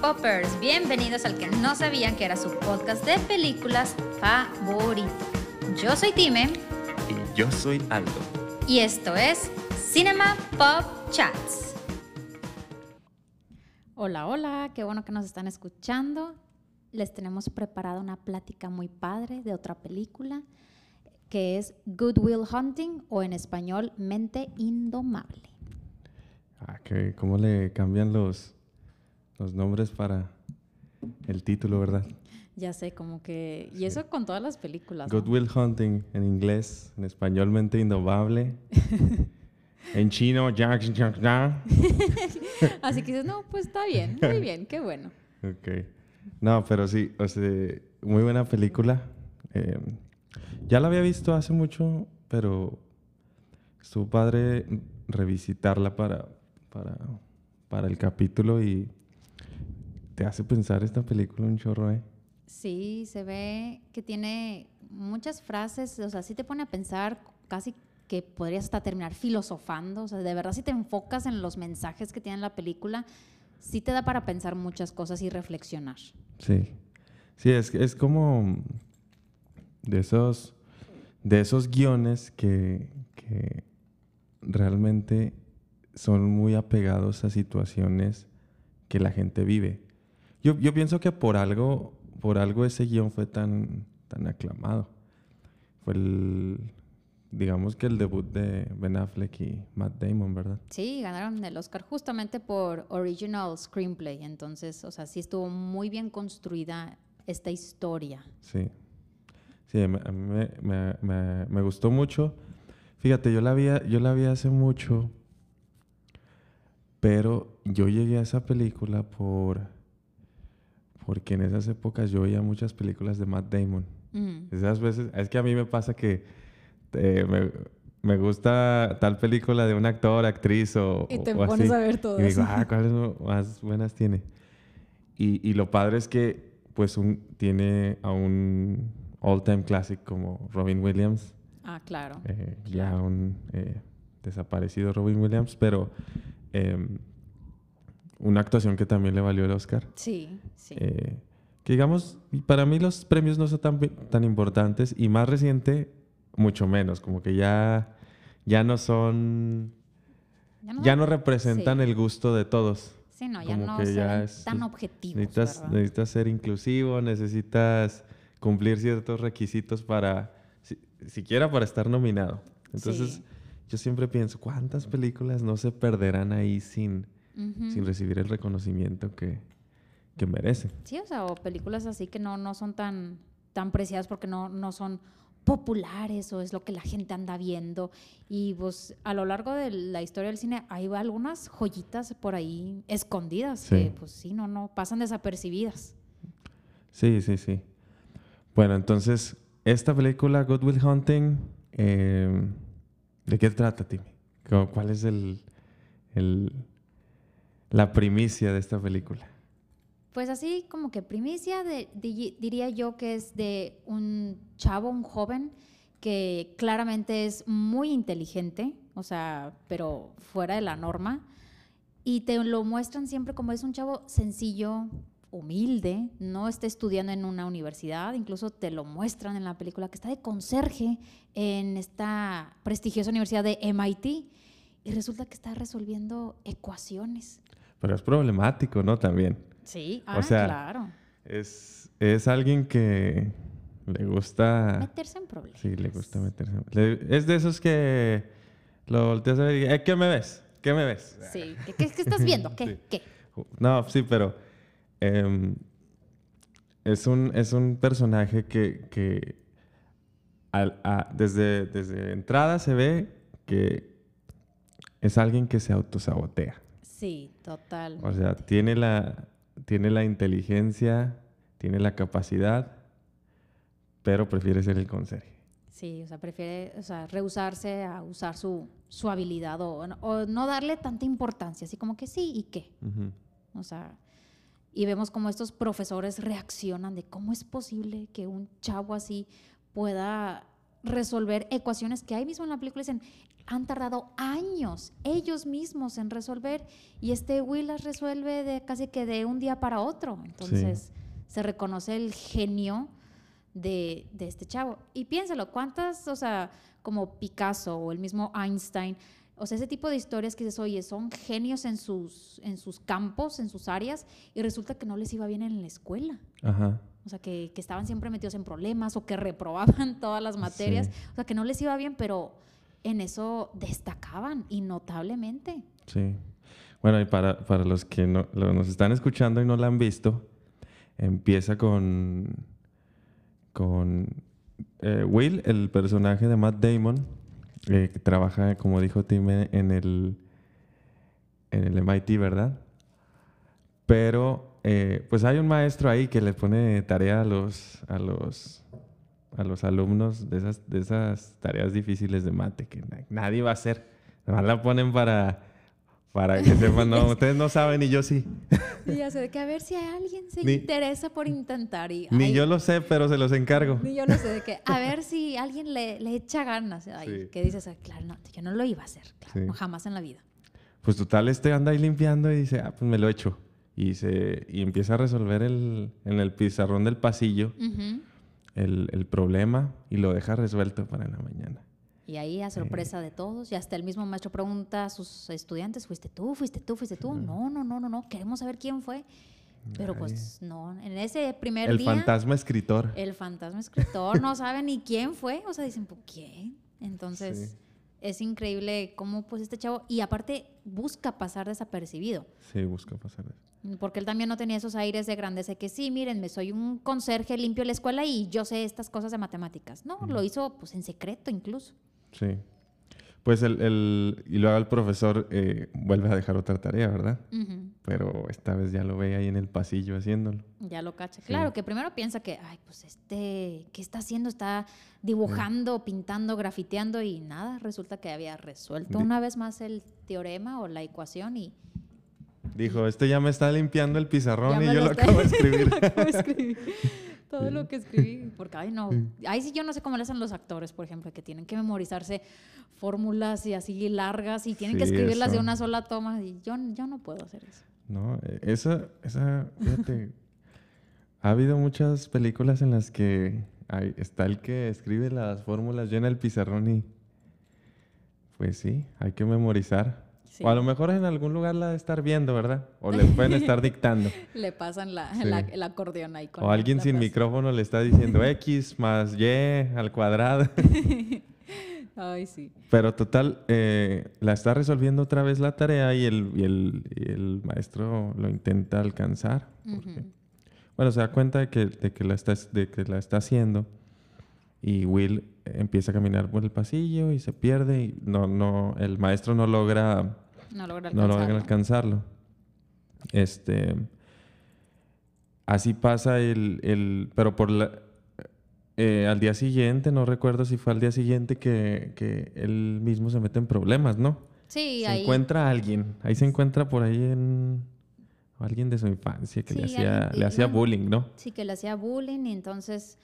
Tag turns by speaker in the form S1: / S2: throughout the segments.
S1: Poppers, bienvenidos al que no sabían que era su podcast de películas favorito. Yo soy Time
S2: Y yo soy Aldo.
S1: y esto es Cinema Pop Chats. Hola, hola, qué bueno que nos están escuchando. Les tenemos preparada una plática muy padre de otra película que es Good Will Hunting o en español Mente Indomable.
S2: Ah, que cómo le cambian los, los nombres para el título, ¿verdad?
S1: Ya sé, como que... Y eso con todas las películas. ¿no?
S2: Good Will Hunting en inglés, en español Mente Indomable. en chino, Jack Jack Jack.
S1: Así que dices, no, pues está bien, muy bien, qué bueno.
S2: Ok. No, pero sí, o sea, muy buena película. Eh, ya la había visto hace mucho, pero estuvo padre revisitarla para, para, para el capítulo y te hace pensar esta película un chorro, ¿eh?
S1: Sí, se ve que tiene muchas frases, o sea, sí te pone a pensar casi que podrías hasta terminar filosofando, o sea, de verdad si te enfocas en los mensajes que tiene la película, sí te da para pensar muchas cosas y reflexionar.
S2: Sí. Sí, es, es como de esos, de esos guiones que, que realmente son muy apegados a situaciones que la gente vive. Yo, yo pienso que por algo, por algo ese guion fue tan, tan aclamado. Fue el, digamos que el debut de Ben Affleck y Matt Damon, ¿verdad?
S1: Sí, ganaron el Oscar justamente por Original Screenplay, entonces, o sea, sí estuvo muy bien construida esta historia.
S2: Sí. Sí, me- a mí me, me- me- me gustó mucho. Fíjate, yo la vi, yo la vi hace mucho, pero yo llegué a esa película por porque en esas épocas yo veía muchas películas de Matt Damon.
S1: Mm.
S2: Esas veces, es que a mí me pasa que eh, me, me gusta tal película de un actor, actriz o,
S1: Y te
S2: o
S1: pones
S2: así.
S1: a ver todo
S2: Y digo, ah, ¿cuáles más buenas tiene? Y, y lo padre es que, pues, un, tiene a un all-time classic como Robin Williams,
S1: Ah, claro.
S2: eh, ya un eh, desaparecido Robin Williams, pero em, una actuación que también le valió el Oscar.
S1: Sí, sí.
S2: Eh, que digamos, para mí los premios no son tan, tan importantes y más reciente, mucho menos, como que ya, ya no son, ya no representan
S1: sí.
S2: el gusto de todos.
S1: Sí, no, ya
S2: como
S1: no
S2: que ya es-
S1: tan objetivos,
S2: Necesitas,
S1: ¿verdad?
S2: necesitas ser inclusivo, necesitas cumplir ciertos requisitos para, si- siquiera para estar nominado. Entonces,
S1: Sí.
S2: yo siempre pienso, ¿cuántas películas no se perderán ahí sin, Sin recibir el reconocimiento que, que merecen?
S1: Sí, o sea, o películas así que no, no son tan, tan preciadas porque no, no son populares o es lo que la gente anda viendo. Y pues a lo largo de la historia del cine hay algunas joyitas por ahí escondidas
S2: Sí.
S1: que pues sí, no, no, pasan desapercibidas.
S2: Sí, sí, sí. Bueno, entonces, esta película, Good Will Hunting, eh, ¿de qué trata, Timmy? ¿Cu- ¿Cuál es el, el- la primicia de esta película?
S1: Pues así como que primicia de- di- diría yo que es de un chavo, un joven que claramente es muy inteligente, o sea, pero fuera de la norma, y te lo muestran siempre como es un chavo sencillo, humilde, no está estudiando en una universidad, incluso te lo muestran en la película que está de conserje en esta prestigiosa universidad de MIT y resulta que está resolviendo ecuaciones.
S2: Pero es problemático, ¿no? También.
S1: Sí,
S2: O sea,
S1: claro.
S2: Es, es alguien que le gusta...
S1: Meterse en problemas.
S2: Sí, le gusta meterse. le- es de esos que lo volteas a ver y "Eh, ¿qué me ves? ¿Qué me ves?
S1: Sí. ¿Qué, qué- qué estás viendo? ¿Qué?
S2: Sí.
S1: ¿Qué?
S2: No, sí, pero em, es, un, es un personaje que, que al- a- desde, desde entrada se ve que es alguien que se autosabotea.
S1: Sí, total.
S2: O sea, tiene la, tiene la inteligencia, tiene la capacidad, pero prefiere ser el conserje.
S1: Sí, o sea, prefiere o sea, rehusarse a usar su, su habilidad o, o no darle tanta importancia, así como que sí y qué. O sea, y vemos cómo estos profesores reaccionan de cómo es posible que un chavo así pueda resolver ecuaciones que ahí mismo en la película dicen han tardado años ellos mismos en resolver y este Will las resuelve de casi que de un día para otro. Entonces se reconoce el genio de, de, este chavo. Y piénsalo, ¿cuántas, o sea, como Picasso o el mismo Einstein, o sea, ese tipo de historias que dices, oye, son genios en sus, en sus campos, en sus áreas, y resulta que no les iba bien en la escuela.
S2: Ajá.
S1: O sea, que, que estaban siempre metidos en problemas o que reprobaban todas las materias. O sea, que no les iba bien, pero en eso destacaban y notablemente.
S2: Sí. Bueno, y para, para los que no, nos están escuchando y no la han visto, empieza con, con eh, Will, el personaje de Matt Damon, eh, que trabaja, como dijo Tim, en el, en el MIT, ¿verdad? Pero eh, pues hay un maestro ahí que le pone tarea a los, a los, a los alumnos de esas, de esas tareas difíciles de mate que nadie va a hacer. Además la ponen para, para que sepan, no, ustedes no saben y yo sí.
S1: Y ya sé, de que a ver si alguien se interesa por intentar. Y,
S2: ni yo lo sé, pero se los encargo.
S1: Ni yo lo sé, de que a ver si alguien le, le echa ganas. Ay, Que dices, claro, no, yo no lo iba a hacer, claro, jamás en la vida.
S2: Pues total, este anda ahí limpiando y dice, ah, pues me lo echo y, se, y empieza a resolver el, en el pizarrón del pasillo el, el, problema y lo deja resuelto para la mañana.
S1: Y ahí, a sorpresa de todos, y hasta el mismo maestro pregunta a sus estudiantes, ¿fuiste tú? ¿Fuiste tú? ¿Fuiste tú? No, no, no, no, no, queremos saber quién fue. Pero pues no, en ese primer
S2: el
S1: día...
S2: El fantasma escritor.
S1: El fantasma escritor no sabe ni quién fue, o sea, dicen, ¿por quién? Entonces es increíble cómo pues este chavo, y aparte busca pasar desapercibido.
S2: Sí, busca pasar
S1: Porque él también no tenía esos aires de grandeza que sí, mírenme, soy un conserje, limpio la escuela y yo sé estas cosas de matemáticas. No, lo hizo pues en secreto incluso.
S2: Sí. Pues el, el, y luego el profesor eh, vuelve a dejar otra tarea, ¿verdad? Pero esta vez ya lo ve ahí en el pasillo haciéndolo.
S1: Ya lo cacha. Claro, que primero piensa que, ay, pues este, ¿qué está haciendo? Está dibujando, pintando, grafiteando y nada. Resulta que había resuelto una vez más el teorema o la ecuación y...
S2: Dijo, este ya me está limpiando el pizarrón y yo lo, acabo de escribir.
S1: Todo lo que escribí, porque ay no, ahí sí yo no sé cómo le hacen los actores, por ejemplo, que tienen que memorizarse fórmulas y así largas y tienen que escribirlas de una sola toma y yo, yo no puedo hacer eso.
S2: No, e, esa, esa, fíjate, ha habido muchas películas en las que hay, está el que escribe las fórmulas, llena el pizarrón y pues sí, hay que memorizar. O a lo mejor en algún lugar la de estar viendo, ¿verdad? O le pueden estar dictando.
S1: le pasan la, el acordeón ahí.
S2: Con o alguien sin micrófono le está diciendo X más Y al cuadrado.
S1: Ay, sí.
S2: Pero total, eh, la está resolviendo otra vez la tarea y el, y el, el maestro lo intenta alcanzar. Bueno, se da cuenta de que, de que, la está, de que la está haciendo y Will empieza a caminar por el pasillo y se pierde y no, no, el maestro no logra
S1: no logra alcanzarlo.
S2: alcanzarlo. Este, así pasa el, el pero por la, eh, al día siguiente, no recuerdo si fue al día siguiente que, que él mismo se mete en problemas, ¿no?
S1: Sí,
S2: se encuentra a alguien, ahí se encuentra por ahí en alguien de su infancia que le hacía, le hacía bullying, ¿no?
S1: Sí, que le hacía bullying y entonces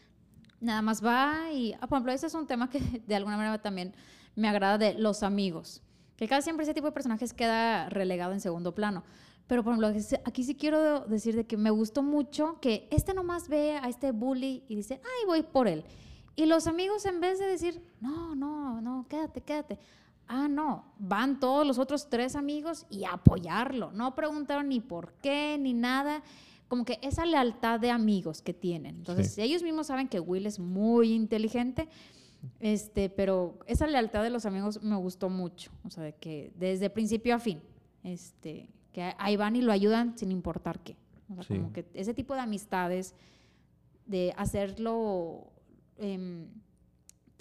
S1: nada más va y, ah, por ejemplo, ese es un tema que de alguna manera también me agrada de los amigos. Que casi siempre ese tipo de personajes queda relegado en segundo plano. Pero por ejemplo, aquí sí quiero decir de que me gustó mucho que este nomás ve a este bully y dice, ay, voy por él. Y los amigos en vez de decir, no, no, no, quédate, quédate. Ah, no, van todos los otros tres amigos y apoyarlo. No preguntaron ni por qué, ni nada. Como que esa lealtad de amigos que tienen. Entonces, ellos mismos saben que Will es muy inteligente, este, pero esa lealtad de los amigos me gustó mucho, o sea, de que desde principio a fin, este, que ahí van y lo ayudan sin importar qué. O sea, como que ese tipo de amistades, de hacerlo, em,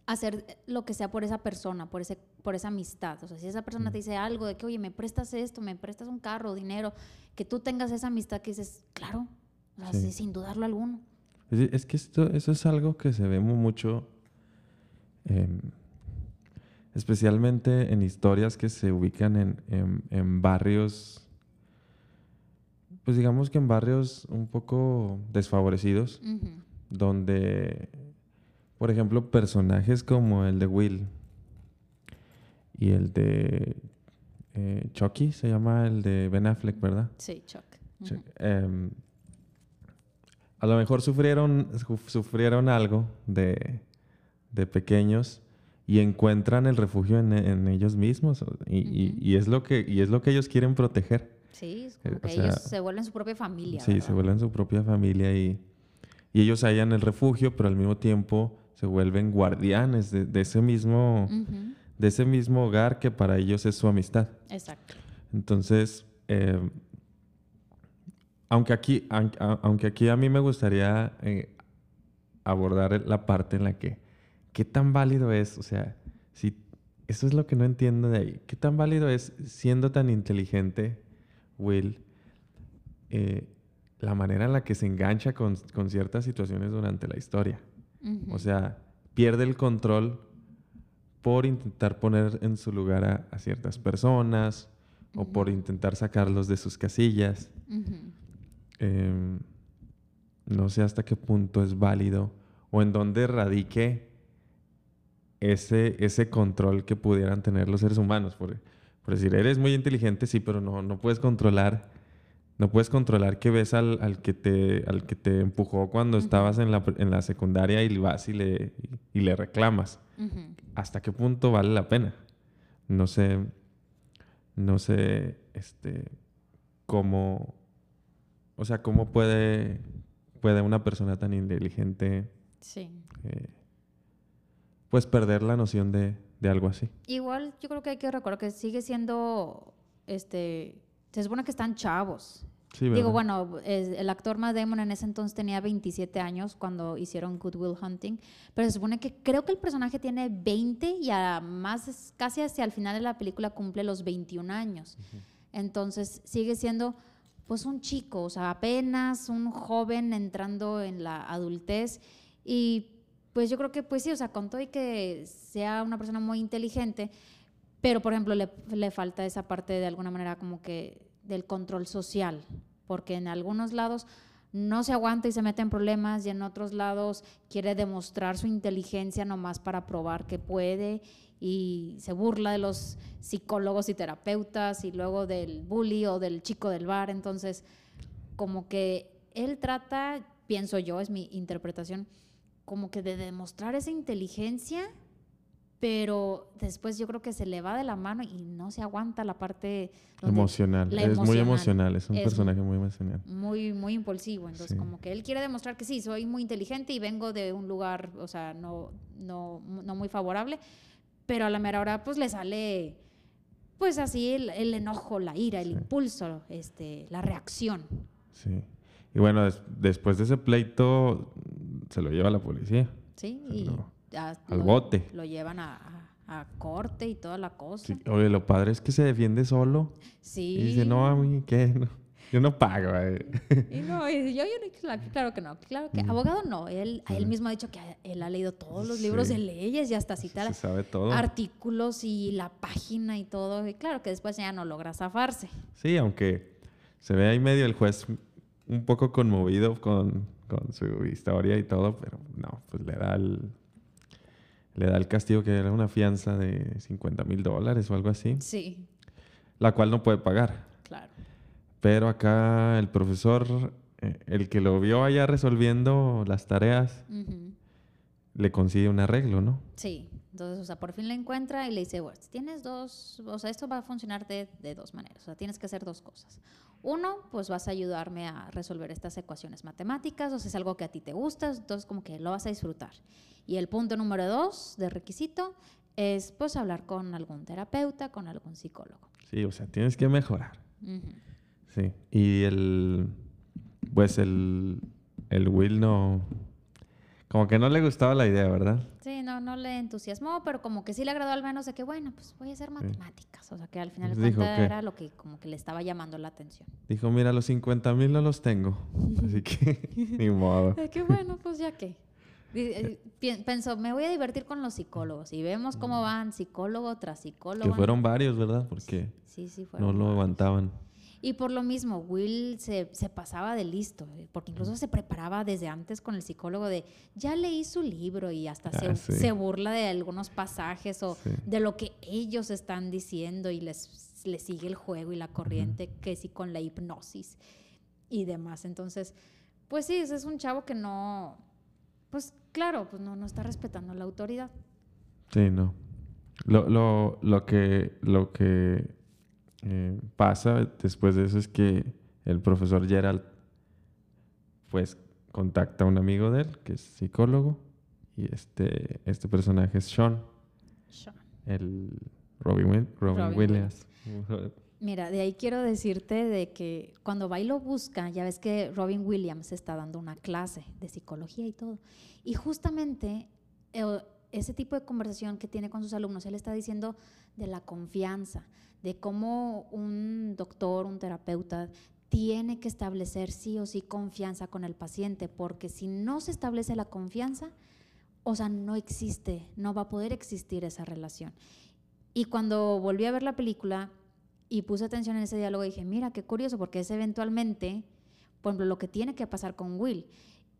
S1: hacer lo que sea por esa persona, por, ese, por esa amistad. O sea, si esa persona te dice algo de que, oye, me prestas esto, me prestas un carro, dinero, que tú tengas esa amistad que dices, claro, sin dudarlo alguno.
S2: Es, que esto, eso es algo que se ve mucho Em, especialmente en historias que se ubican en, en, barrios, pues digamos que en barrios un poco desfavorecidos, donde por ejemplo, personajes como el de Will y el de eh, Chucky, se llama el de Ben Affleck, ¿verdad?
S1: Sí, Chuck.
S2: Em, a lo mejor sufrieron, su- sufrieron algo de, de pequeños y encuentran el refugio en, en ellos mismos y, y- es lo que, y es lo que ellos quieren proteger.
S1: Sí, es
S2: Eh,
S1: como
S2: o
S1: que
S2: sea,
S1: ellos se vuelven su propia familia.
S2: Sí, se vuelven su propia familia y, y ellos hallan el refugio, pero al mismo tiempo se vuelven guardianes de, de ese mismo, de ese mismo hogar que para ellos es su amistad.
S1: Exacto.
S2: Entonces, eh, aunque, aquí, aunque aquí a mí me gustaría eh, abordar la parte en la que, ¿qué tan válido es? O sea, si, eso es lo que no entiendo de ahí. ¿Qué tan válido es, siendo tan inteligente, Will, eh, la manera en la que se engancha con, con ciertas situaciones durante la historia? O sea, pierde el control por intentar poner en su lugar a, a ciertas personas o por intentar sacarlos de sus casillas. Em, no sé hasta qué punto es válido o en dónde radique ese, ese control que pudieran tener los seres humanos. Por, por decir, eres muy inteligente, sí, pero no, no puedes controlar. No puedes controlar que ves al, al que, te, al que te empujó cuando estabas en la, en la secundaria y vas y le, y le reclamas. ¿Hasta qué punto vale la pena? No sé, no sé, este, cómo, o sea, cómo puede, puede una persona tan inteligente,
S1: Sí.
S2: eh, pues perder la noción de, de algo así.
S1: Igual yo creo que hay que recordar que sigue siendo, este, se supone que están chavos.
S2: Sí,
S1: Digo, bueno, el actor Matt Damon en ese entonces tenía 27 años cuando hicieron Good Will Hunting, pero se supone que creo que el personaje tiene 20 y a más, casi hacia el final de la película cumple los 21 años. Entonces sigue siendo pues un chico, o sea, apenas un joven entrando en la adultez y pues yo creo que pues sí, o sea, con todo y que sea una persona muy inteligente, pero por ejemplo le, le falta esa parte de alguna manera como que del control social, porque en algunos lados no se aguanta y se mete en problemas y en otros lados quiere demostrar su inteligencia nomás para probar que puede y se burla de los psicólogos y terapeutas y luego del bully o del chico del bar. Entonces, como que él trata, pienso yo, es mi interpretación, como que de demostrar esa inteligencia, pero después yo creo que se le va de la mano y no se aguanta la parte
S2: emocional.
S1: la
S2: es muy
S1: emocional.
S2: emocional, es un
S1: Es-
S2: personaje muy emocional.
S1: muy, muy impulsivo. Entonces,
S2: Sí.
S1: como que él quiere demostrar que sí, soy muy inteligente y vengo de un lugar, o sea, no, no, no muy favorable, pero a la mera hora, pues le sale, pues así, el, el enojo, la ira, el
S2: Sí.
S1: impulso, este, la reacción.
S2: Sí. Y bueno, des- después de ese pleito se lo lleva la policía.
S1: ¿Sí? Y ya
S2: al
S1: lo-
S2: bote.
S1: Lo llevan a, corte y toda la cosa.
S2: Sí, Oye, lo padre es que se defiende solo.
S1: Sí.
S2: Y dice, no, a mí, ¿qué? No, yo no pago. eh".
S1: Y no, y yo, yo no- claro, que no, claro que
S2: Mm.
S1: abogado no, él, él mismo ha dicho que él ha leído todos los libros
S2: Sí.
S1: de leyes y hasta cita
S2: Se sabe todo.
S1: artículos y la página y todo, y claro que después ya no logra zafarse.
S2: Sí, aunque se ve ahí medio el juez un poco conmovido con, con su historia y todo, pero no, pues le da el, le da el castigo que era una fianza de 50 mil dólares o algo así,
S1: Sí,
S2: la cual no puede pagar.
S1: claro.
S2: Pero acá el profesor, eh, el que lo vio allá resolviendo las tareas, le consigue un arreglo, ¿no?
S1: Sí, entonces, o sea, por fin la encuentra y le dice, bueno, tienes dos, o sea, esto va a funcionar de, de dos maneras, o sea, tienes que hacer dos cosas. Uno, pues vas a ayudarme a resolver estas ecuaciones matemáticas, o sea, es algo que a ti te gusta, entonces como que lo vas a disfrutar. Y el punto número dos de requisito es, pues, hablar con algún terapeuta, con algún psicólogo.
S2: Sí, o sea, tienes que mejorar. Sí. Y el. Pues el. El Will no. Como que no le gustaba la idea, ¿verdad?
S1: Sí, no, no le entusiasmó, pero como que sí le agradó al menos de que, bueno, pues voy a hacer matemáticas. O sea, que al final de
S2: Pues dijo
S1: cuentas
S2: que-
S1: era lo que como que le estaba llamando la atención.
S2: Dijo, mira, los 50 mil no los tengo. Así que, ni modo.
S1: De que bueno, pues ya que. Pensó, me voy a divertir con los psicólogos. Y vemos cómo van psicólogo tras psicólogo.
S2: Mm. Que fueron varios, ¿verdad? Porque
S1: Sí, sí,
S2: no
S1: fueron.
S2: lo
S1: varios.
S2: aguantaban.
S1: Y por lo mismo, Will se, se, pasaba de listo, eh, porque incluso se preparaba desde antes con el psicólogo de, ya leí su libro y hasta se,
S2: Ah, sí.
S1: se burla de algunos pasajes o
S2: Sí.
S1: de lo que ellos están diciendo y les, les sigue el juego y la corriente, que sí con la hipnosis y demás. Entonces, pues sí, ese es un chavo que no, pues claro, pues no, no está respetando la autoridad.
S2: Sí, no. Lo, lo, lo que, lo que eh, pasa después de eso es que el profesor Gerald, pues, contacta a un amigo de él, que es psicólogo, y este, este personaje es Sean,
S1: Sean.
S2: el Robin, Wi- Robin
S1: Robin
S2: Williams.
S1: Mira, de ahí quiero decirte de que cuando va y lo busca, ya ves que Robin Williams está dando una clase de psicología y todo. Y justamente eh, ese tipo de conversación que tiene con sus alumnos, él está diciendo de la confianza, de cómo un doctor, un terapeuta, tiene que establecer sí o sí confianza con el paciente, porque si no se establece la confianza, o sea, no existe, no va a poder existir esa relación. Y cuando volví a ver la película y puse atención en ese diálogo, dije, mira, qué curioso, porque es eventualmente, por ejemplo, lo que tiene que pasar con Will,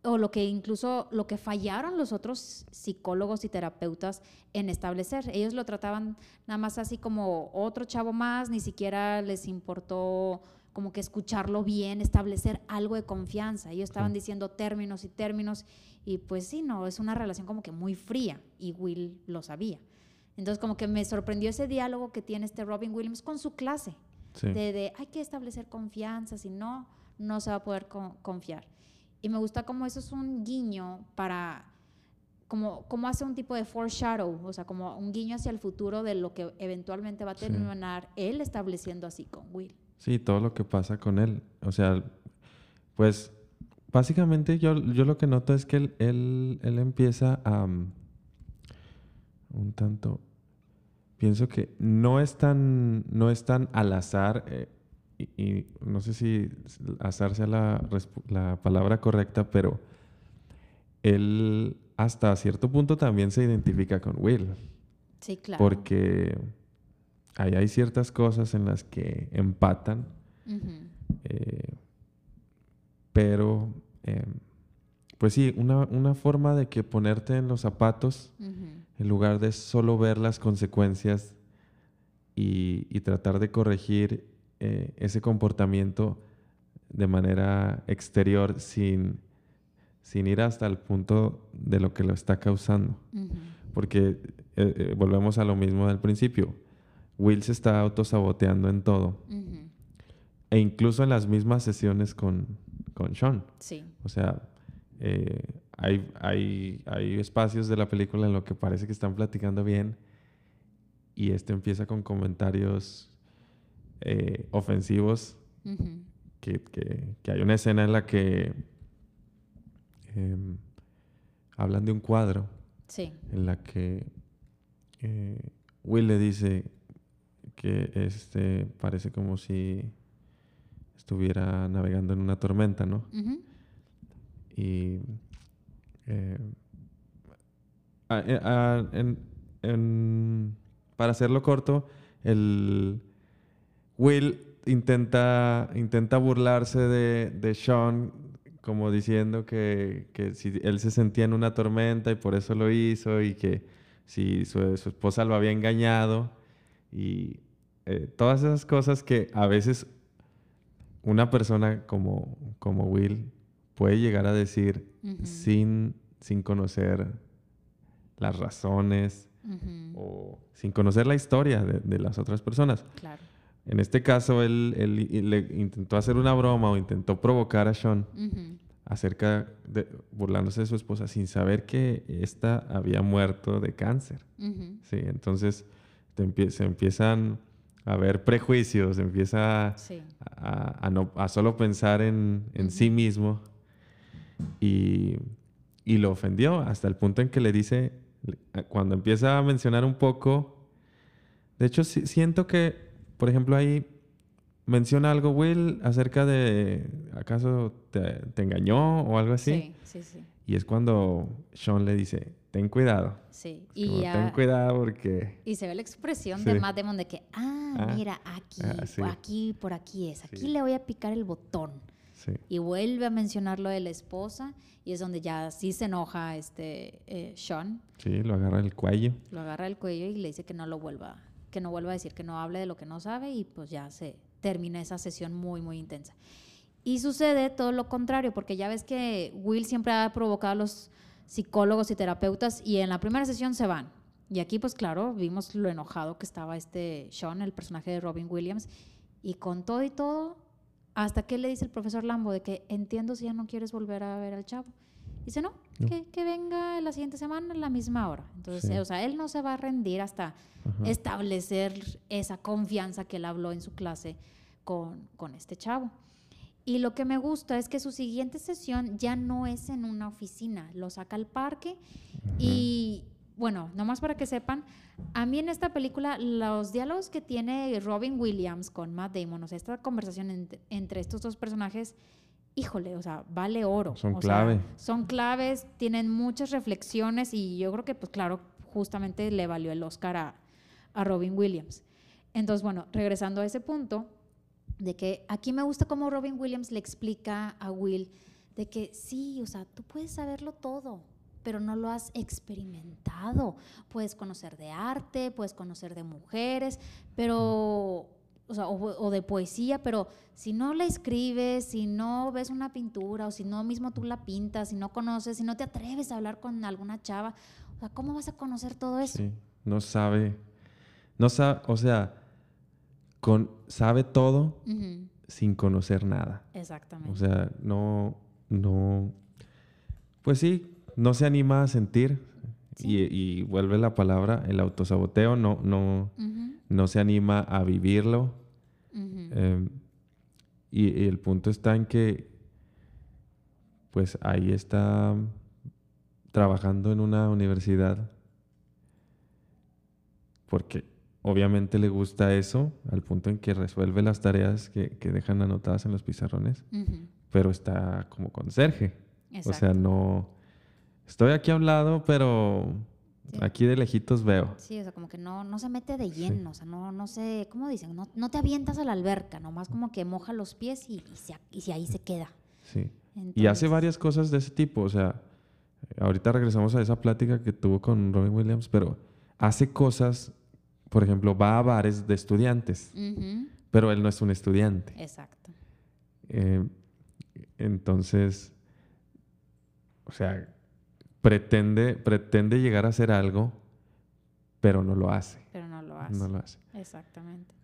S1: o lo que incluso, lo que fallaron los otros psicólogos y terapeutas en establecer. Ellos lo trataban nada más así como otro chavo más, ni siquiera les importó como que escucharlo bien, establecer algo de confianza. Ellos estaban
S2: Sí.
S1: diciendo términos y términos, y pues sí, no, es una relación como que muy fría, y Will lo sabía. Entonces, como que me sorprendió ese diálogo que tiene este Robin Williams con su clase,
S2: Sí.
S1: de, de hay que establecer confianza, si no, no se va a poder co- confiar. Y me gusta como eso es un guiño para, como, como hace un tipo de foreshadow, o sea, como un guiño hacia el futuro de lo que eventualmente va a
S2: Sí.
S1: terminar él estableciendo así con Will.
S2: Sí, todo lo que pasa con él. O sea, pues básicamente yo, yo lo que noto es que él, él, él empieza a... mm, un tanto... Pienso que no es tan, no es tan al azar, eh, y, y no sé si azar sea la, palabra correcta, pero él hasta cierto punto también se identifica con Will.
S1: Sí, claro.
S2: Porque ahí hay ciertas cosas en las que empatan, eh, pero eh, pues sí, una, una forma de que ponerte en los zapatos en lugar de solo ver las consecuencias y, y tratar de corregir eh, ese comportamiento de manera exterior sin, sin ir hasta el punto de lo que lo está causando.
S1: Ujú.
S2: Porque eh, eh, volvemos a lo mismo del principio. Will se está autosaboteando en todo.
S1: Ujú.
S2: E incluso en las mismas sesiones con, con Sean.
S1: Sí.
S2: O sea, eh, hay, hay, hay espacios de la película en lo que parece que están platicando bien y este empieza con comentarios eh, ofensivos. Que, que- que hay una escena en la que em, hablan de un cuadro
S1: Sí.
S2: en la que eh, Will le dice que este parece como si estuviera navegando en una tormenta, ¿no? Y eh, a- a- en- en- para hacerlo corto, el Will intenta, intenta burlarse de, de Sean como diciendo que, que si él se sentía en una tormenta y por eso lo hizo y que si su, su esposa lo había engañado y eh, todas esas cosas que a veces una persona como, como Will puede llegar a decir sin, sin conocer las razones o sin conocer la historia de, de las otras personas.
S1: Claro.
S2: En este caso, él, él i- le intentó hacer una broma o intentó provocar a Sean
S1: Ujú.
S2: acerca de burlándose de su esposa sin saber que ésta había muerto de cáncer.
S1: Ujú.
S2: Sí, entonces te empie- se empiezan a ver prejuicios, empieza
S1: Sí.
S2: a, a no, a solo pensar en, en sí
S1: Ujú.
S2: mismo y, y lo ofendió hasta el punto en que le dice, cuando empieza a mencionar un poco, de hecho sí- siento que, por ejemplo, ahí menciona algo Will acerca de, ¿acaso te, te engañó o algo así?
S1: Sí, sí, sí.
S2: Y es cuando Sean le dice, ten cuidado.
S1: Sí, y
S2: como,
S1: ya-
S2: ten cuidado porque...
S1: Y se ve la expresión
S2: Sí.
S1: de Matt Damon de que, ah,
S2: Ah,
S1: mira, aquí,
S2: ah, sí.
S1: por aquí, por aquí es. Aquí
S2: Sí.
S1: le voy a picar el botón.
S2: Sí,
S1: Y vuelve a mencionar lo de la esposa. Y es donde ya sí se enoja este eh, Sean.
S2: sí, lo agarra el cuello.
S1: Lo agarra del cuello y le dice que no lo vuelva, que no vuelva a decir, que no hable de lo que no sabe. Y pues ya se termina esa sesión muy, muy intensa. Y sucede todo lo contrario, porque ya ves que Will siempre ha provocado a los psicólogos y terapeutas y en la primera sesión se van. Y aquí, pues claro, vimos lo enojado que estaba este Sean, el personaje de Robin Williams, y con todo y todo, hasta que le dice el profesor Lambo de que entiendo si ya no quieres volver a ver al chavo. Dice, no,
S2: No.
S1: Que, que venga la siguiente semana a la misma hora. Entonces,
S2: Sí.
S1: eh, o sea, él no se va a rendir hasta
S2: Ajá.
S1: establecer esa confianza que él habló en su clase con, con este chavo. Y lo que me gusta es que su siguiente sesión ya no es en una oficina, lo saca al parque y bueno, nomás para que sepan, a mí en esta película los diálogos que tiene Robin Williams con Matt Damon, o sea, esta conversación ent- entre estos dos personajes, híjole, o sea, vale oro.
S2: Son
S1: o sea,
S2: clave.
S1: son claves, tienen muchas reflexiones y yo creo que, pues claro, justamente le valió el Oscar a, a Robin Williams. Entonces, bueno, regresando a ese punto, de que aquí me gusta cómo Robin Williams le explica a Will de que sí, o sea, tú puedes saberlo todo, pero no lo has experimentado. Puedes conocer de arte, puedes conocer de mujeres, pero, o, sea, o, o de poesía, pero si no la escribes, si no ves una pintura, o si no mismo tú la pintas, si no conoces, si no te atreves a hablar con alguna chava, o sea, ¿cómo vas a conocer todo eso?
S2: Sí, no sabe, no sabe, o sea, con, sabe todo sin conocer nada.
S1: Exactamente.
S2: O sea, no, no, pues sí, no se anima a sentir y, y vuelve la palabra, el autosaboteo, no, no, no se anima a vivirlo. Eh, y, y el punto está en que, pues ahí está trabajando en una universidad, porque obviamente le gusta eso, al punto en que resuelve las tareas que, que dejan anotadas en los pizarrones, pero está como conserje. O sea,
S1: exacto.
S2: no... Estoy aquí a un lado, pero
S1: Sí.
S2: aquí de lejitos veo.
S1: Sí, o sea, como que no, no se mete de lleno, o sea, no, no sé, ¿cómo dicen? No, no te avientas a la alberca, nomás como que moja los pies y, y, se- y ahí se queda.
S2: Sí. Y hace varias cosas de ese tipo. O sea, ahorita regresamos a esa plática que tuvo con Robin Williams, pero hace cosas, por ejemplo, va a bares de estudiantes, pero él no es un estudiante.
S1: Exacto.
S2: Eh, entonces, o sea, pretende, pretende llegar a hacer algo, pero no lo hace.
S1: Pero no lo hace.
S2: No lo hace.
S1: Exactamente.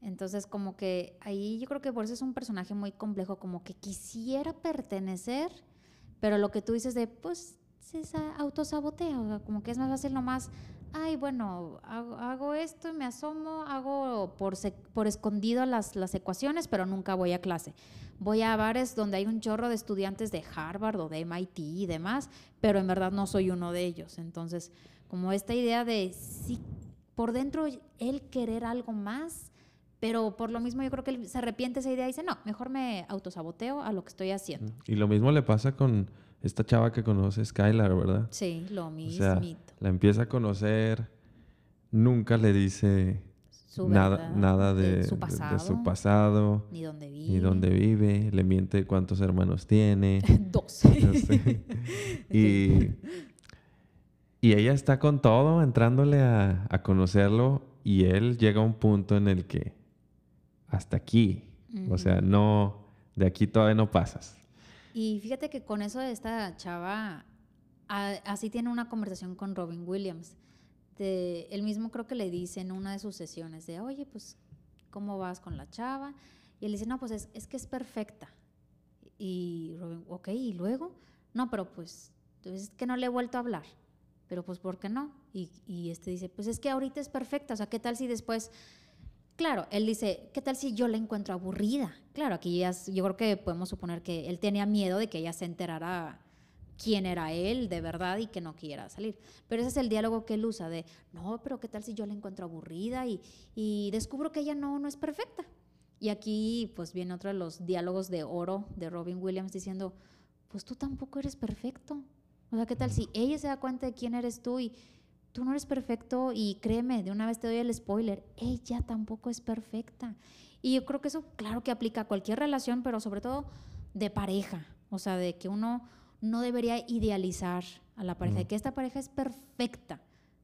S1: Entonces, como que ahí yo creo que por eso es un personaje muy complejo, como que quisiera pertenecer, pero lo que tú dices de, pues, se sa- autosabotea, o sea, como que es más fácil nomás, ay, bueno, hago, esto y me asomo, hago por, por escondido las, las ecuaciones, pero nunca voy a clase. Voy a bares donde hay un chorro de estudiantes de Harvard o de MIT y demás, pero en verdad no soy uno de ellos. Entonces, como esta idea de sí, por dentro él querer algo más, pero por lo mismo yo creo que él se arrepiente esa idea y dice, no, mejor me autosaboteo a lo que estoy haciendo.
S2: Y lo mismo le pasa con esta chava que conoce, Skylar, ¿verdad?
S1: Sí, lo
S2: O
S1: mismo.
S2: sea, la empieza a conocer, nunca le dice
S1: su
S2: nada,
S1: verdad,
S2: nada de,
S1: de su pasado,
S2: de su pasado,
S1: ni dónde vive.
S2: ni dónde vive, le miente cuántos hermanos tiene.
S1: Dos.
S2: y, y ella está con todo, entrándole a, a conocerlo, y él llega a un punto en el que hasta aquí, o sea, no, de aquí todavía no pasas.
S1: Y fíjate que con eso de esta chava, a- así tiene una conversación con Robin Williams. De, él mismo creo que le dice en una de sus sesiones de, oye, pues, ¿cómo vas con la chava? Y él dice, no, pues es, es que es perfecta. Y Robin, ok, ¿y luego? No, pero pues, es que no le he vuelto a hablar. Pero pues, ¿por qué no? Y, y este dice, pues es que ahorita es perfecta. O sea, ¿qué tal si después Claro, él dice, ¿qué tal si yo la encuentro aburrida? Claro, aquí ya, yo creo que podemos suponer que él tenía miedo de que ella se enterara quién era él de verdad y que no quiera salir. Pero ese es el diálogo que él usa de, no, pero ¿qué tal si yo la encuentro aburrida y, y descubro que ella no, no es perfecta? Y aquí pues viene otro de los diálogos de oro de Robin Williams diciendo, pues tú tampoco eres perfecto. O sea, ¿qué tal si ella se da cuenta de quién eres tú y tú no eres perfecto y créeme, de una vez te doy el spoiler, ella tampoco es perfecta. Y yo creo que eso, claro que aplica a cualquier relación, pero sobre todo de pareja. O sea, de que uno no debería idealizar a la pareja, de que esta pareja es perfecta.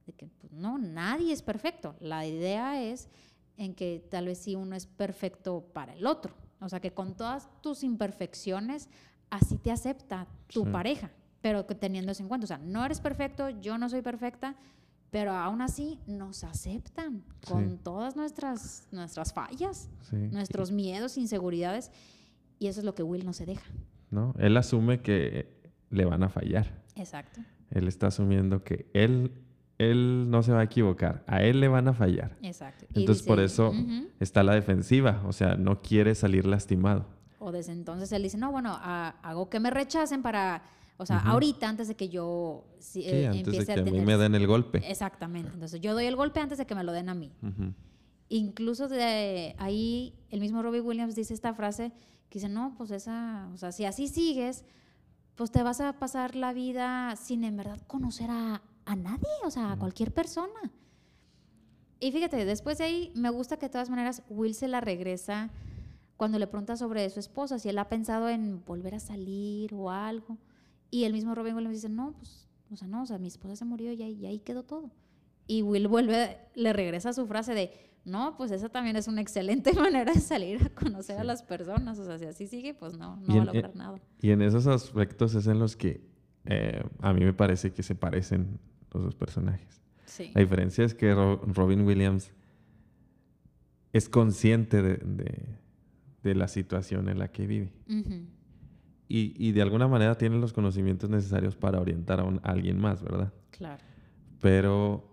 S1: De que pues, no, nadie es perfecto. La idea es en que tal vez sí uno es perfecto para el otro. O sea, que con todas tus imperfecciones, así te acepta tu pareja, pero que teniendo eso en cuenta. O sea, no eres perfecto, yo no soy perfecta, pero aún así nos aceptan con todas nuestras, nuestras fallas, nuestros miedos, inseguridades, y eso es lo que Will no se deja.
S2: ¿No? Él asume que le van a fallar.
S1: Exacto.
S2: Él está asumiendo que él, él no se va a equivocar, a él le van a fallar.
S1: Exacto.
S2: Entonces por eso está la defensiva, o sea, no quiere salir lastimado.
S1: O desde entonces él dice, no, bueno, hago que me rechacen para o sea, ahorita, antes de que yo
S2: sí, eh, antes de que a, mí me den el golpe.
S1: Exactamente. Entonces, yo doy el golpe antes de que me lo den a mí. Incluso de ahí, el mismo Robbie Williams dice esta frase que dice, no, pues esa, o sea, si así sigues, pues te vas a pasar la vida sin en verdad conocer a, a nadie, o sea, a cualquier persona. Y fíjate, después de ahí, me gusta que de todas maneras Will se la regresa cuando le pregunta sobre su esposa, si él ha pensado en volver a salir o algo. Y el mismo Robin Williams dice, no, pues, o sea, no, o sea, mi esposa se murió y ahí, ahí quedó todo. Y Will vuelve, le regresa su frase de, no, pues esa también es una excelente manera de salir a conocer a las personas. O sea, si así sigue, pues no, no va a lograr nada.
S2: Y en esos aspectos es en los que eh, a mí me parece que se parecen los dos personajes. Sí. La diferencia es que Robin Williams es consciente de, de, la situación en la que vive y, y, de alguna manera tiene los conocimientos necesarios para orientar a, alguien más, ¿verdad?
S1: Claro.
S2: Pero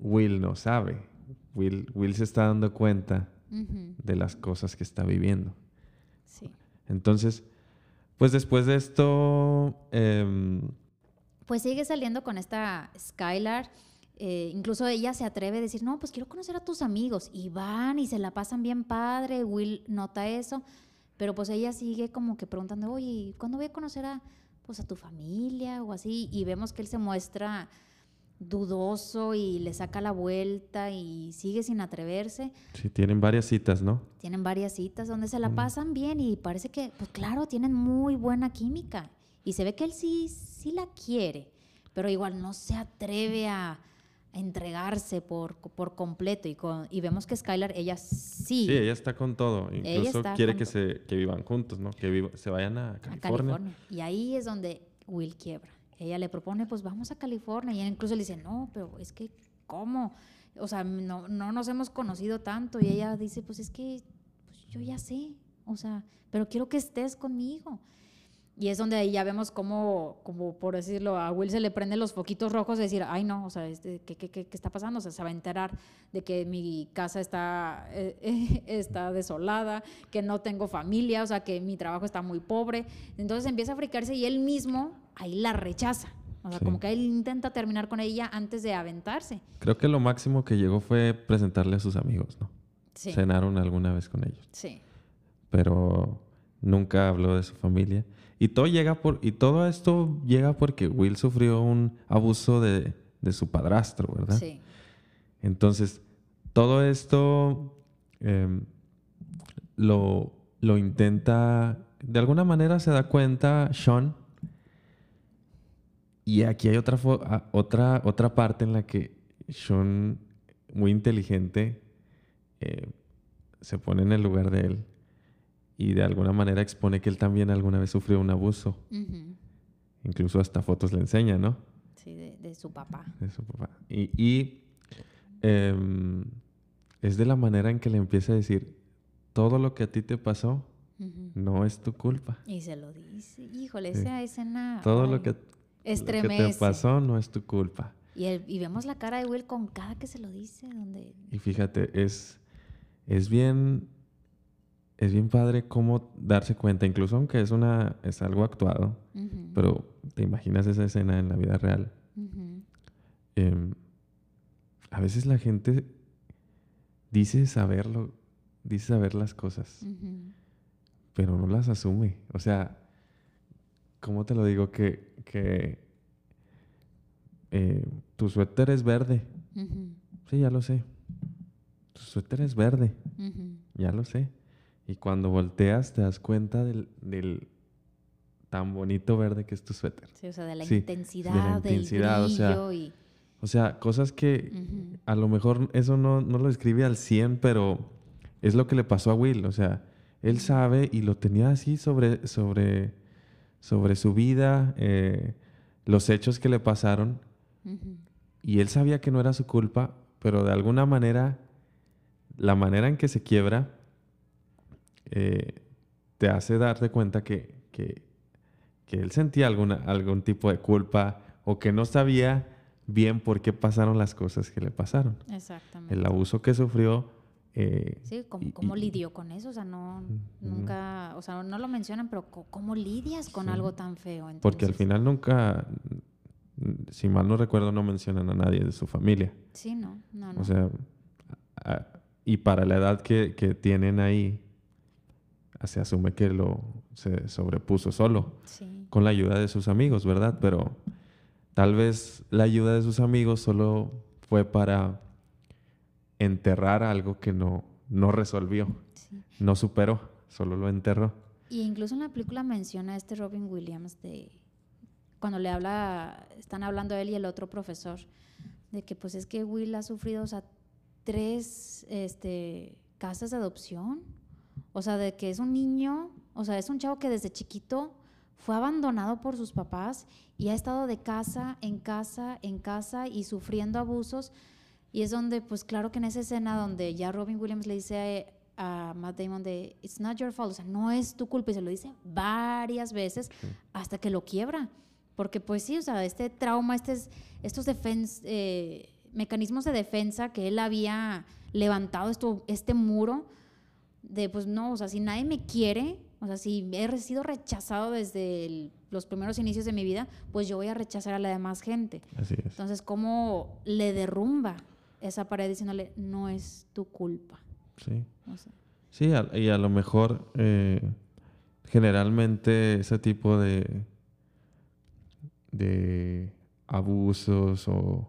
S2: Will no sabe. Will, Will se está dando cuenta de las cosas que está viviendo.
S1: Sí.
S2: Entonces, pues después de esto... Em,
S1: pues sigue saliendo con esta Skylar. Eh, incluso ella se atreve a decir, no, pues quiero conocer a tus amigos. Y van y se la pasan bien padre. Will nota eso. Pero pues ella sigue como que preguntando, oye, ¿cuándo voy a conocer a, pues, a tu familia o así? Y vemos que él se muestra dudoso y le saca la vuelta y sigue sin atreverse.
S2: Sí, tienen varias citas, ¿no?
S1: Tienen varias citas donde se la pasan bien y parece que, pues claro, tienen muy buena química. Y se ve que él sí, sí la quiere, pero igual no se atreve a, entregarse por, por completo y, con, y vemos que Skylar, ella sí.
S2: Sí, ella está con todo. Incluso quiere que, se, que vivan juntos, ¿no? Que se vayan a California.
S1: Y ahí es donde Will quiebra. Ella le propone, pues vamos a California. Y él incluso le dice, no, pero es que, ¿cómo? O sea, no, no nos hemos conocido tanto. Y ella dice, pues es que pues yo ya sé. O sea, pero quiero que estés conmigo. Y es donde ahí ya vemos cómo, como por decirlo, a Will se le prenden los foquitos rojos de decir, ay no, o sea, este, ¿qué, qué, qué, está pasando? O sea, se va a enterar de que mi casa está, eh, está desolada, que no tengo familia, o sea, que mi trabajo está muy pobre. Entonces empieza a fricarse y él mismo ahí la rechaza. O sea, como que él intenta terminar con ella antes de aventarse.
S2: Creo que lo máximo que llegó fue presentarle a sus amigos, ¿no? Sí. Cenaron alguna vez con ellos.
S1: Sí.
S2: Pero nunca habló de su familia. Y todo, llega por, y todo esto llega porque Will sufrió un abuso de, su padrastro, ¿verdad?
S1: Sí.
S2: Entonces, todo esto em, lo, lo intenta, de alguna manera se da cuenta Sean. Y aquí hay otra, otra, otra parte en la que Sean, muy inteligente, eh, se pone en el lugar de él y de alguna manera expone que él también alguna vez sufrió un abuso. Incluso hasta fotos le enseña, ¿no?
S1: Sí, de, su papá.
S2: De su papá. Y, em, es de la manera en que le empieza a decir, todo lo que a ti te pasó no es tu culpa.
S1: Y se lo dice. Híjole, esa escena...
S2: Todo lo, que, te pasó no es tu culpa.
S1: Y, y, vemos la cara de Will con cada que se lo dice. Donde...
S2: Y fíjate, es, es bien es bien padre cómo darse cuenta, incluso aunque es una es algo actuado, pero te imaginas esa escena en la vida real. Em, a veces la gente dice saberlo, dice saber las cosas, pero no las asume. O sea, ¿cómo te lo digo? Que, que eh, tu suéter es verde. Sí, ya lo sé. Tu suéter es verde. Ya lo sé. Y cuando volteas te das cuenta del, del tan bonito verde que es tu suéter.
S1: Sí, o sea, de la
S2: Sí, de la
S1: intensidad, del
S2: intensidad, o sea,
S1: brillo y...
S2: O sea, cosas que a lo mejor eso no, no lo escribe al 100, pero es lo que le pasó a Will. O sea, él sabe y lo tenía así sobre, sobre, sobre su vida, eh, los hechos que le pasaron,
S1: Ujú.
S2: y él sabía que no era su culpa, pero de alguna manera, la manera en que se quiebra eh, te hace darte cuenta que, que, que él sentía alguna, algún tipo de culpa o que no sabía bien por qué pasaron las cosas que le pasaron.
S1: Exactamente.
S2: El abuso que sufrió. eh,
S1: Sí, ¿cómo,
S2: y-
S1: cómo
S2: y-
S1: lidió con eso? O sea, no, nunca, o sea, no lo mencionan, pero ¿cómo lidias con
S2: Sí.
S1: algo tan feo?
S2: porque al final nunca, si mal no recuerdo, no mencionan a nadie de su familia.
S1: Sí, no, no, no.
S2: O sea, a- y para la edad que, que tienen ahí, se asume que lo se sobrepuso solo,
S1: sí.
S2: con la ayuda de sus amigos, ¿verdad? Pero tal vez la ayuda de sus amigos solo fue para enterrar algo que no, no resolvió,
S1: sí.
S2: no superó, solo lo enterró.
S1: Y incluso en la película menciona a este Robin Williams de cuando le habla, están hablando él y el otro profesor, de que pues es que Will ha sufrido, o sea, tres este, casas de adopción. O sea, de que es un niño, o sea, es un chavo que desde chiquito fue abandonado por sus papás y ha estado de casa en casa en casa y sufriendo abusos. Y es donde, pues claro que en esa escena donde ya Robin Williams le dice a, Matt Damon de, it's not your fault, o sea, no es tu culpa, y se lo dice varias veces hasta que lo quiebra. Porque pues sí, o sea, este trauma, estos, estos eh, mecanismos de defensa que él había levantado, esto, este muro, de pues no, o sea, si nadie me quiere, o sea, si he sido rechazado desde el- los primeros inicios de mi vida, pues yo voy a rechazar a la demás gente.
S2: Así es.
S1: Entonces, ¿cómo le derrumba esa pared diciéndole, no es tu culpa?
S2: Sí.
S1: O sea,
S2: Sí, a- y a lo mejor eh, generalmente ese tipo de, de abusos o,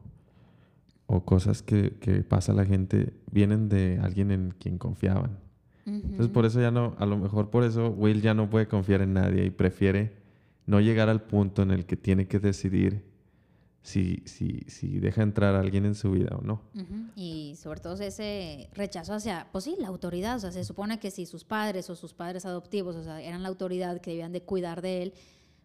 S2: o cosas que, que pasa a la gente vienen de alguien en quien confiaban. Entonces por eso ya no, a lo mejor por eso Will ya no puede confiar en nadie y prefiere no llegar al punto en el que tiene que decidir si, si, si deja entrar a alguien en su vida o no.
S1: Y sobre todo ese rechazo hacia, pues sí, la autoridad. O sea, se supone que si sus padres o sus padres adoptivos, o sea, eran la autoridad que debían de cuidar de él,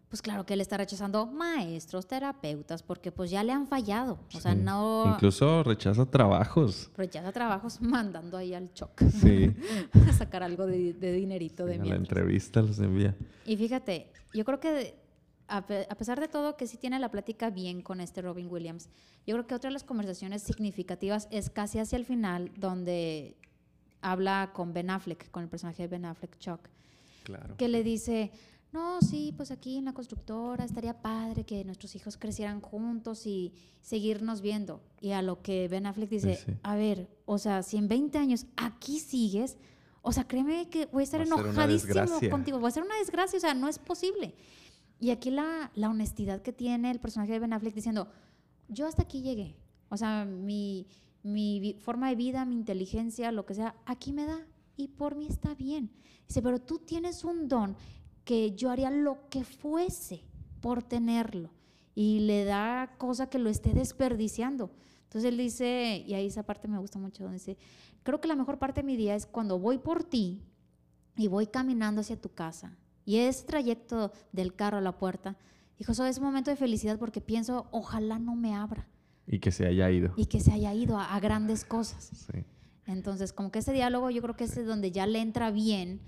S1: pues claro que él está rechazando maestros, terapeutas, porque pues ya le han fallado. O sea,
S2: Sí.
S1: no
S2: Incluso rechaza trabajos.
S1: rechaza trabajos mandando ahí al choc
S2: Sí.
S1: a sacar algo de, de dinerito de
S2: a la entrevista los envía.
S1: Y fíjate, yo creo que a pesar de todo que sí tiene la plática bien con este Robin Williams, yo creo que otra de las conversaciones significativas es casi hacia el final donde habla con Ben Affleck, con el personaje de Ben Affleck, Chuck,
S2: Claro.
S1: que le dice, no, sí, pues aquí en la constructora estaría padre que nuestros hijos crecieran juntos y seguirnos viendo. Y a lo que Ben Affleck dice,
S2: Sí, sí.
S1: a ver, o sea, si en 20 años aquí sigues, o sea, créeme que voy a estar
S2: Va
S1: enojadísimo contigo, va a ser una desgracia, o sea, no es posible. Y aquí la, la honestidad que tiene el personaje de Ben Affleck diciendo, yo hasta aquí llegué, o sea, mi, mi forma de vida, mi inteligencia, lo que sea, aquí me da y por mí está bien. Dice, pero tú tienes un don que yo haría lo que fuese por tenerlo. Y le da cosa que lo esté desperdiciando. Entonces él dice, y ahí esa parte me gusta mucho, donde dice, creo que la mejor parte de mi día es cuando voy por ti y voy caminando hacia tu casa. Y ese trayecto del carro a la puerta, dijo, eso es un momento de felicidad porque pienso, ojalá no me abra
S2: Y que se haya ido.
S1: y que se haya ido a, a grandes cosas.
S2: Sí.
S1: Entonces, como que ese diálogo yo creo que es donde ya le entra bien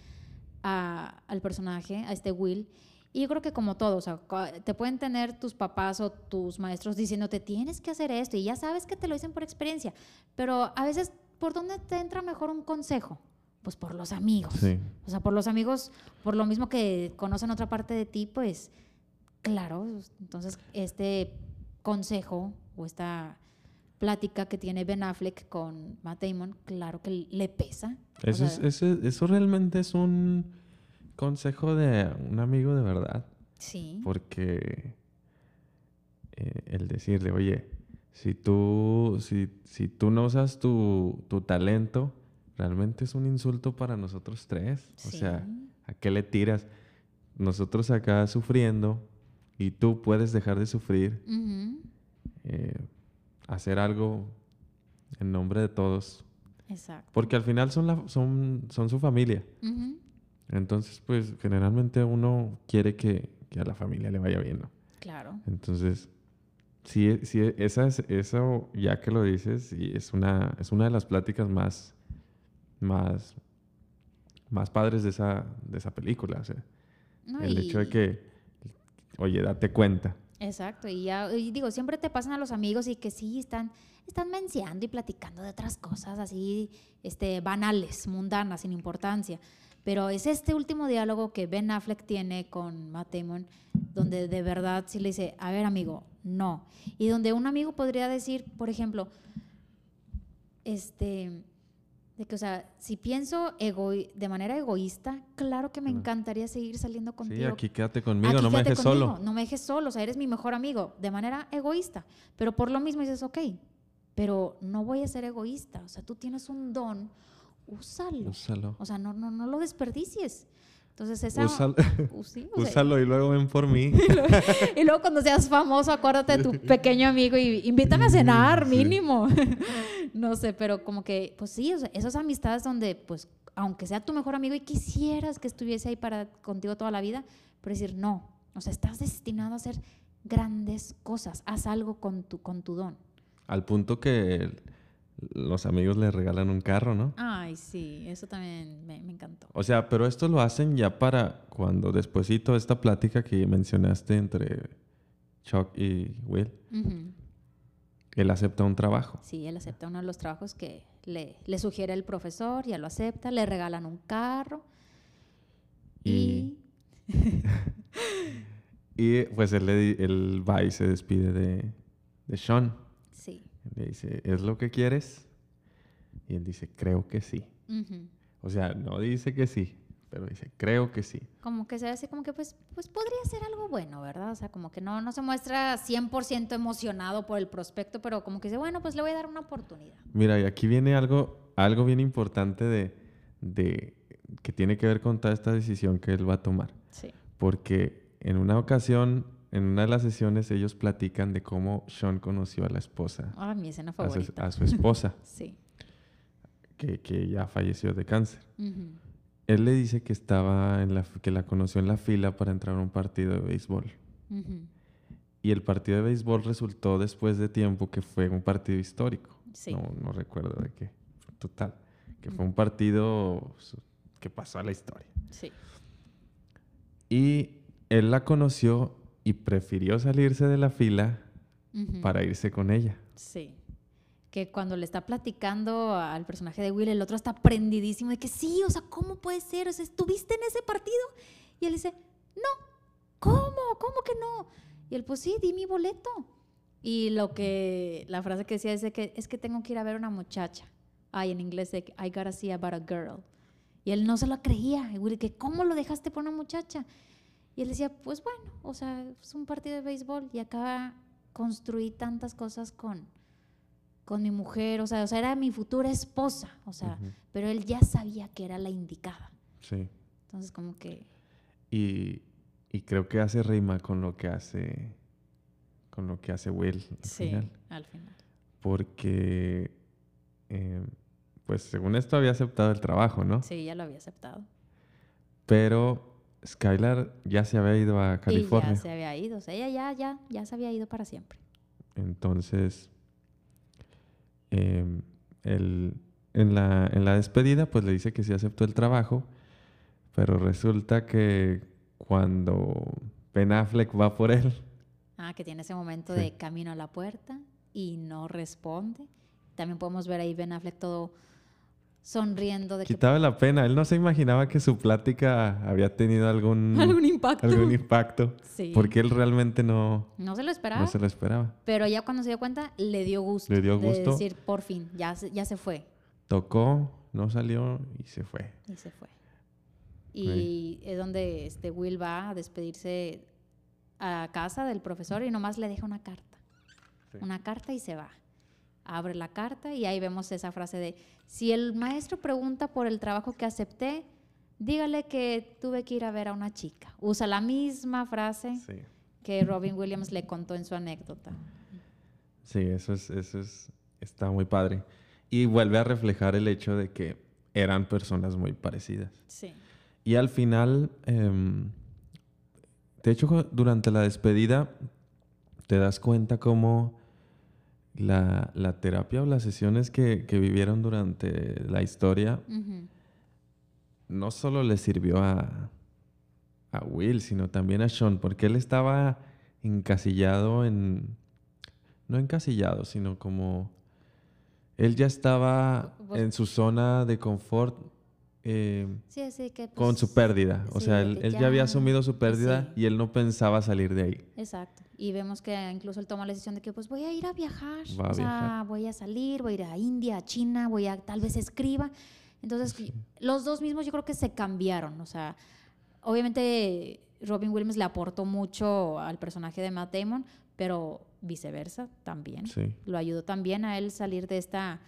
S1: a- al personaje, a este Will. Y yo creo que como todo, o sea, te pueden tener tus papás o tus maestros diciéndote, tienes que hacer esto, y ya sabes que te lo dicen por experiencia, pero a veces, ¿por dónde te entra mejor un consejo? Pues por los amigos.
S2: Sí.
S1: O sea, por los amigos, por lo mismo que conocen otra parte de ti, pues claro, entonces este consejo o esta plática que tiene Ben Affleck con Matt Damon, claro que le pesa. O
S2: Eso,
S1: sea,
S2: es, ese- eso realmente es un consejo de un amigo de verdad.
S1: Sí.
S2: Porque eh, el decirle, oye, si tú, si, si tú no usas tu, tu talento, realmente es un insulto para nosotros tres. O sea. ¿a qué le tiras? Nosotros acá sufriendo y tú puedes dejar de sufrir, eh, hacer algo en nombre de todos.
S1: Exacto.
S2: Porque al final son, la, son, son su familia. Entonces, pues generalmente uno quiere que, que a la familia le vaya bien, ¿no?
S1: Claro.
S2: Entonces, sí, sí esa es, eso, ya que lo dices, sí, es una, es una de las pláticas más, más, más padres de esa, de esa película. o sea,
S1: No,
S2: el
S1: y-
S2: hecho de que, oye, date cuenta.
S1: Exacto, y ya, digo, siempre te pasan a los amigos y que sí, están, están y platicando de otras cosas así, este, banales, mundanas, sin importancia. Pero es este último diálogo que Ben Affleck tiene con Matt Damon, donde de verdad sí le dice, a ver amigo, no. Y donde un amigo podría decir, por ejemplo, este, de que, o sea, si pienso de manera egoísta, claro que me encantaría seguir saliendo contigo.
S2: Sí, aquí quédate conmigo,
S1: Aquí
S2: no me
S1: quédate
S2: dejes
S1: conmigo,
S2: solo.
S1: No me dejes solo, o sea, eres mi mejor amigo, de manera egoísta. Pero por lo mismo dices, ok, pero no voy a ser egoísta. O sea, tú tienes un don, úsalo.
S2: Úsalo.
S1: O sea, no, no, no lo desperdicies. Entonces, esa.
S2: Úsalo,
S1: Uh, sí, o sea,
S2: úsalo y luego ven por mí.
S1: y luego cuando seas famoso, acuérdate de tu pequeño amigo y invítame a cenar,
S2: Sí.
S1: mínimo. no sé, pero como que, pues sí, o sea, esas amistades donde, pues, aunque sea tu mejor amigo y quisieras que estuviese ahí para contigo toda la vida, pero decir, no, o sea, estás destinado a hacer grandes cosas, haz algo con tu, con tu don.
S2: Al punto que el- los amigos le regalan un carro, ¿no?
S1: Ay, sí, eso también me, me encantó.
S2: O sea, pero esto lo hacen ya para cuando despuesito de esta plática que mencionaste entre Chuck y Will, él acepta un trabajo.
S1: Sí, él acepta uno de los trabajos que le, le sugiere el profesor, ya lo acepta, le regalan un carro
S2: Y-
S1: y
S2: Y pues él, él va y se despide de, de Sean.
S1: sí.
S2: Le dice, ¿es lo que quieres? Y él dice, creo que sí.
S1: ujú.
S2: O sea, no dice que sí, pero dice, creo que sí.
S1: Como que se hace como que pues, pues podría ser algo bueno, ¿verdad? O sea, como que no, no se muestra 100% emocionado por el prospecto, pero como que dice, bueno, pues le voy a dar una oportunidad.
S2: Mira, y aquí viene algo, algo bien importante de, de que tiene que ver con toda esta decisión que él va a tomar.
S1: Sí.
S2: Porque en una ocasión, en una de las sesiones, ellos platican de cómo Sean conoció a la esposa,
S1: Ah, mi escena
S2: a su,
S1: favorita.
S2: a su esposa,
S1: Sí.
S2: que, que ya falleció de cáncer.
S1: Ujú.
S2: Él le dice que estaba en la, que la conoció en la fila para entrar a un partido de béisbol.
S1: Ujú.
S2: Y el partido de béisbol resultó después de tiempo que fue un partido histórico.
S1: Sí.
S2: No, no recuerdo de qué. Total. Que fue un partido que pasó a la historia.
S1: Sí.
S2: Y él la conoció y prefirió salirse de la fila
S1: Ujú.
S2: para irse con ella.
S1: Sí. Que cuando le está platicando al personaje de Will, el otro está prendidísimo de que sí, o sea, ¿cómo puede ser? O sea, ¿estuviste en ese partido? Y él dice, no, ¿cómo? ¿Cómo que no? Y él, pues sí, di mi boleto. Y lo que, la frase que decía es de que es que tengo que ir a ver a una muchacha. Ay, en inglés de I gotta see about a girl. Y él no se lo creía. Y Will, que ¿cómo lo dejaste por una muchacha? Y él decía, pues bueno, o sea, es un partido de béisbol y acá construí tantas cosas con, con mi mujer, o sea, o sea, era mi futura esposa, o sea, pero él ya sabía que era la indicada.
S2: Sí.
S1: Entonces, como que,
S2: Y, y creo que hace rima con lo que hace con lo que hace Will al
S1: sí,
S2: final.
S1: al final.
S2: Porque eh, pues según esto había aceptado el trabajo, ¿no?
S1: Sí, ya lo había aceptado.
S2: Pero Skylar ya se había ido a California.
S1: Y ya se había ido, o sea, ella ya, ya, ya se había ido para siempre.
S2: Entonces, em, él, en, la, en la despedida, pues le dice que sí aceptó el trabajo, pero resulta que cuando Ben Affleck va por él,
S1: Ah, que tiene ese momento
S2: Sí.
S1: de camino a la puerta y no responde. También podemos ver ahí Ben Affleck todo sonriendo de que
S2: quitaba la pena. Él no se imaginaba que su plática había tenido algún,
S1: algún impacto.
S2: algún impacto,
S1: Sí.
S2: porque él realmente no,
S1: No se lo esperaba.
S2: no se lo esperaba.
S1: Pero ya cuando se dio cuenta, le dio gusto.
S2: Le dio
S1: De
S2: gusto.
S1: decir, por fin, ya se, ya se fue.
S2: Tocó, no salió y se fue.
S1: Y se fue. Y es donde este Will va a despedirse a casa del profesor y nomás le deja una carta. una carta y se va. Abre la carta y ahí vemos esa frase de, si el maestro pregunta por el trabajo que acepté, dígale que tuve que ir a ver a una chica. Usa la misma frase que Robin Williams le contó en su anécdota.
S2: Sí, eso es, eso es, está muy padre. Y vuelve a reflejar el hecho de que eran personas muy parecidas.
S1: Sí.
S2: Y al final, em, de hecho, durante la despedida, te das cuenta cómo la, terapia o las sesiones que, vivieron durante la historia no solo le sirvió a, a Will, sino también a Sean, porque él estaba encasillado en... No encasillado, sino como... Él ya estaba en su zona de confort eh, con su pérdida. o sea, él, ya, había asumido su pérdida y él no pensaba salir de ahí.
S1: Exacto. Y vemos que incluso él toma la decisión de que pues voy a ir a viajar. o sea, voy a salir, voy a ir a India, a China, voy a tal vez escriba. Entonces, los dos mismos yo creo que se cambiaron. O sea, obviamente Robin Williams le aportó mucho al personaje de Matt Damon, pero viceversa también. Lo ayudó también a él salir de esta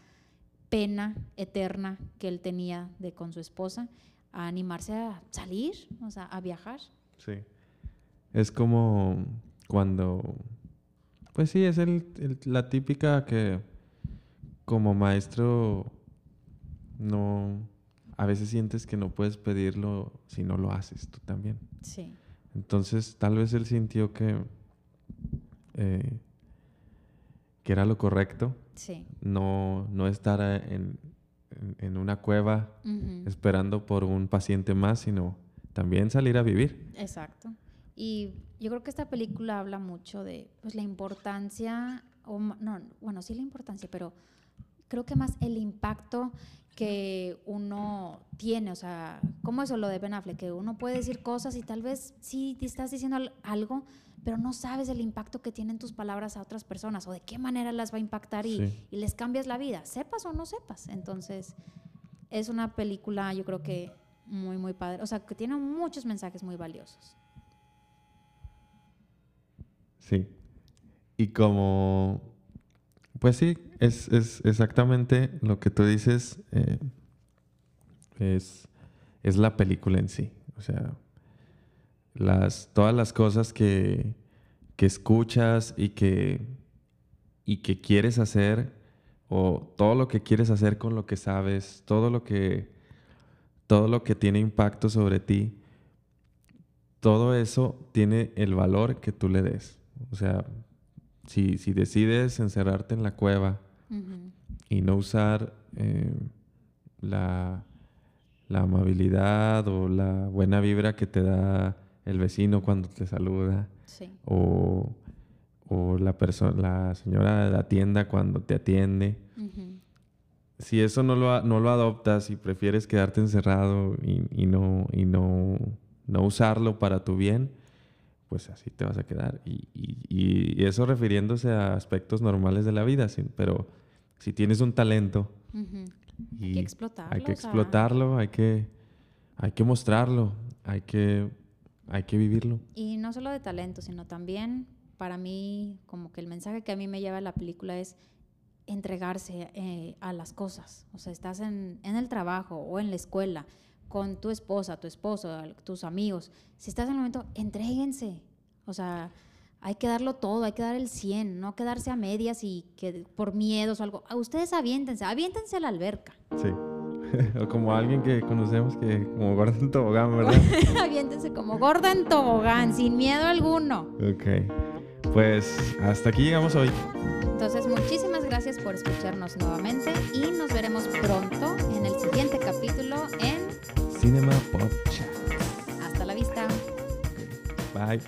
S1: pena eterna que él tenía de con su esposa, a animarse a salir, o sea, a viajar.
S2: Sí. Es como cuando, pues sí, es la típica que como maestro no, a veces sientes que no puedes pedirlo si no lo haces tú también.
S1: Sí.
S2: Entonces, tal vez él sintió que, eh, que era lo correcto.
S1: Sí.
S2: No, no estar en, en, una cueva esperando por un paciente más, sino también salir a vivir.
S1: Exacto. Y yo creo que esta película habla mucho de pues, la importancia, o no, bueno, sí la importancia, pero creo que más el impacto que uno tiene, o sea, ¿cómo eso lo de Ben Affleck? Que uno puede decir cosas y tal vez sí te estás diciendo algo, pero no sabes el impacto que tienen tus palabras a otras personas o de qué manera las va a impactar y, les cambias la vida, sepas o no sepas. Entonces, es una película, yo creo que muy, muy padre, o sea, que tiene muchos mensajes muy valiosos.
S2: Sí. Y como pues sí, es, exactamente lo que tú dices. Eh, es, la película en sí. O sea, las, todas las cosas que, escuchas y que, y que quieres hacer, o todo lo que quieres hacer con lo que sabes, todo lo que, todo lo que tiene impacto sobre ti, todo eso tiene el valor que tú le des. O sea, si, si decides encerrarte en la cueva y no usar eh, la, la, amabilidad o la buena vibra que te da el vecino cuando te saluda, o, o, la, la señora de la tienda cuando te atiende, si eso no lo, no lo adoptas y prefieres quedarte encerrado y, y, no, y no, no usarlo para tu bien, pues así te vas a quedar. Y, y, eso refiriéndose a aspectos normales de la vida, pero si tienes un talento,
S1: hay que explotarlo.
S2: Hay que explotarlo, hay que, hay que mostrarlo, hay que, hay que vivirlo.
S1: Y no solo de talento, sino también para mí, como que el mensaje que a mí me lleva la película es entregarse eh, a las cosas. O sea, estás en, en el trabajo o en la escuela con tu esposa, tu esposo, tus amigos. Si estás en el momento, entréguense. O sea, hay que darlo todo, hay que dar el 100, no quedarse a medias y que por miedos o algo. A ustedes aviéntense, aviéntense a la alberca.
S2: Sí. o como alguien que conocemos que como gorda en tobogán, ¿verdad?
S1: aviéntense como gorda en tobogán, sin miedo alguno.
S2: Ok. Pues hasta aquí llegamos hoy.
S1: Entonces, muchísimas gracias por escucharnos nuevamente y nos veremos pronto en el siguiente capítulo en
S2: Cinema Pop Chat.
S1: Hasta la vista.
S2: Bye.